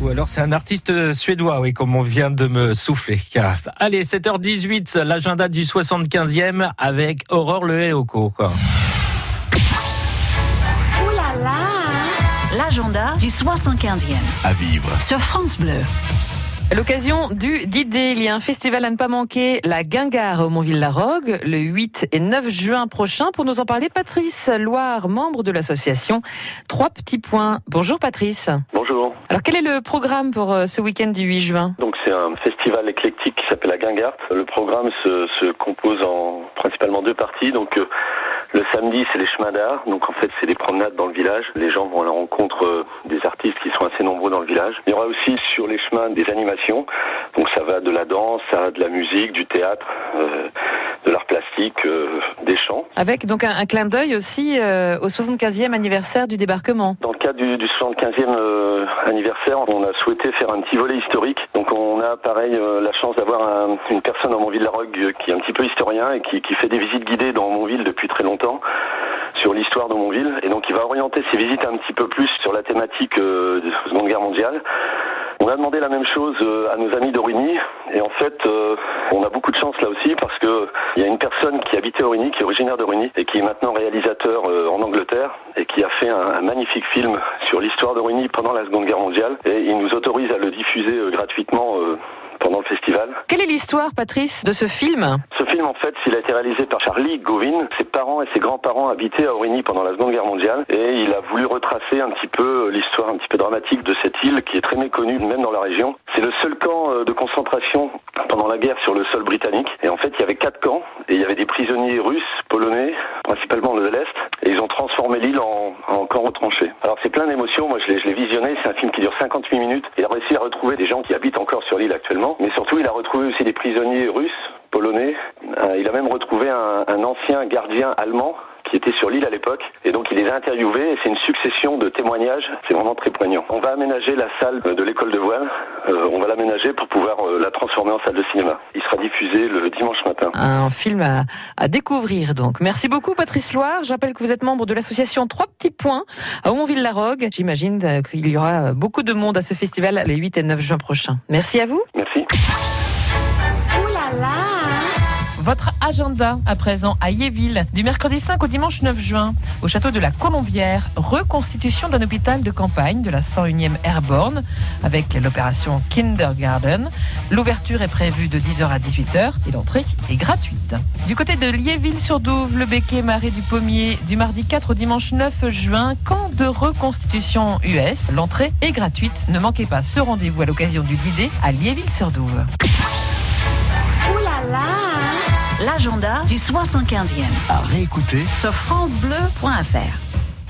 Ou alors c'est un artiste suédois, oui, comme on vient de me souffler. Allez, 7h18, l'agenda du 75e avec Aurore Le Héoko. L'agenda du 75e. À vivre. Sur France Bleu. L'occasion du D-Day, il y a un festival à ne pas manquer, la Guingare au Montville-la-Rogue, le 8 et 9 juin prochain. Pour nous en parler, Patrice Loire, membre de l'association Trois Petits Points. Bonjour Patrice. Bonjour. Alors quel est le programme pour euh, ce week-end du 8 juin? Donc c'est un festival éclectique qui s'appelle la Guingare. Le programme se, se, compose en principalement deux parties. Donc euh, le samedi, c'est les chemins d'art. Donc en fait, c'est des promenades dans le village. Les gens vont à la rencontre euh, des artistes qui sont assez nombreux dans le village. Il y aura aussi sur les chemins des animations. Donc ça va de la danse à de la musique, du théâtre, euh, de l'art plastique, euh, des chants. Avec donc un, clin d'œil aussi euh, au 75e anniversaire du débarquement. Cadre du, du 75e euh, anniversaire, on a souhaité faire un petit volet historique. Donc on a pareil la chance d'avoir un, une personne dans Montville-la-Rogue qui est un petit peu historien et qui, fait des visites guidées dans Montville depuis très longtemps sur l'histoire de Montville et donc il va orienter ses visites un petit peu plus sur la thématique euh, de la Seconde Guerre mondiale. On a demandé la même chose euh, à nos amis d'Origny. Et en fait euh, on a beaucoup de chance là aussi parce que il y a une personne qui habitait Origny, qui est originaire d'Origny et qui est maintenant réalisateur euh, en Angleterre et qui a fait un, magnifique film sur l'histoire d'Origny pendant la Seconde Guerre mondiale. Et il nous autorise à le diffuser gratuitement pendant le festival. Quelle est l'histoire, Patrice, de ce film? Film, en fait, il a été réalisé par Charlie Govin. Ses parents et ses grands-parents habitaient à Origny pendant la Seconde Guerre mondiale et il a voulu retracer un petit peu l'histoire un petit peu dramatique de cette île qui est très méconnue, même dans la région. C'est le seul camp de concentration pendant la guerre sur le sol britannique. Et en fait, il y avait quatre camps et il y avait des prisonniers russes, polonais, principalement de l'Est, et ils ont transformé l'île en, en camp retranché. Alors c'est plein d'émotions. Moi, je l'ai visionné. C'est un film qui dure 58 minutes. Il a réussi à retrouver des gens qui habitent encore sur l'île actuellement mais surtout il a retrouvé aussi des prisonniers russes, polonais. Euh, il a même retrouvé un, un ancien gardien allemand qui était sur l'île à l'époque. Et donc il les a interviewés et c'est une succession de témoignages. C'est vraiment très poignant. On va aménager la salle de l'école de voile. Euh, on va l'aménager pour pouvoir euh, la transformer en salle de cinéma. Il sera diffusé le dimanche matin. Un film à, à découvrir donc. Merci beaucoup Patrice Loire. Je rappelle que vous êtes membre de l'association Trois Petits Points à Aumont-Ville-la-Rogue. J'imagine qu'il y aura beaucoup de monde à ce festival les 8 et 9 juin prochains. Merci à vous. Merci. Votre agenda à présent à Yéville, du mercredi 5 au dimanche 9 juin, au château de la Colombière, reconstitution d'un hôpital de campagne de la 101e Airborne avec l'opération Kindergarten. L'ouverture est prévue de 10h à 18h et l'entrée est gratuite. Du côté de Liéville-sur-Douve, le Béquet, Marais du Pommier, du mardi 4 au dimanche 9 juin, camp de reconstitution US. L'entrée est gratuite. Ne manquez pas ce rendez-vous à l'occasion du Didé à Liéville-sur-Douve. L'agenda du 75e. À réécouter sur FranceBleu.fr.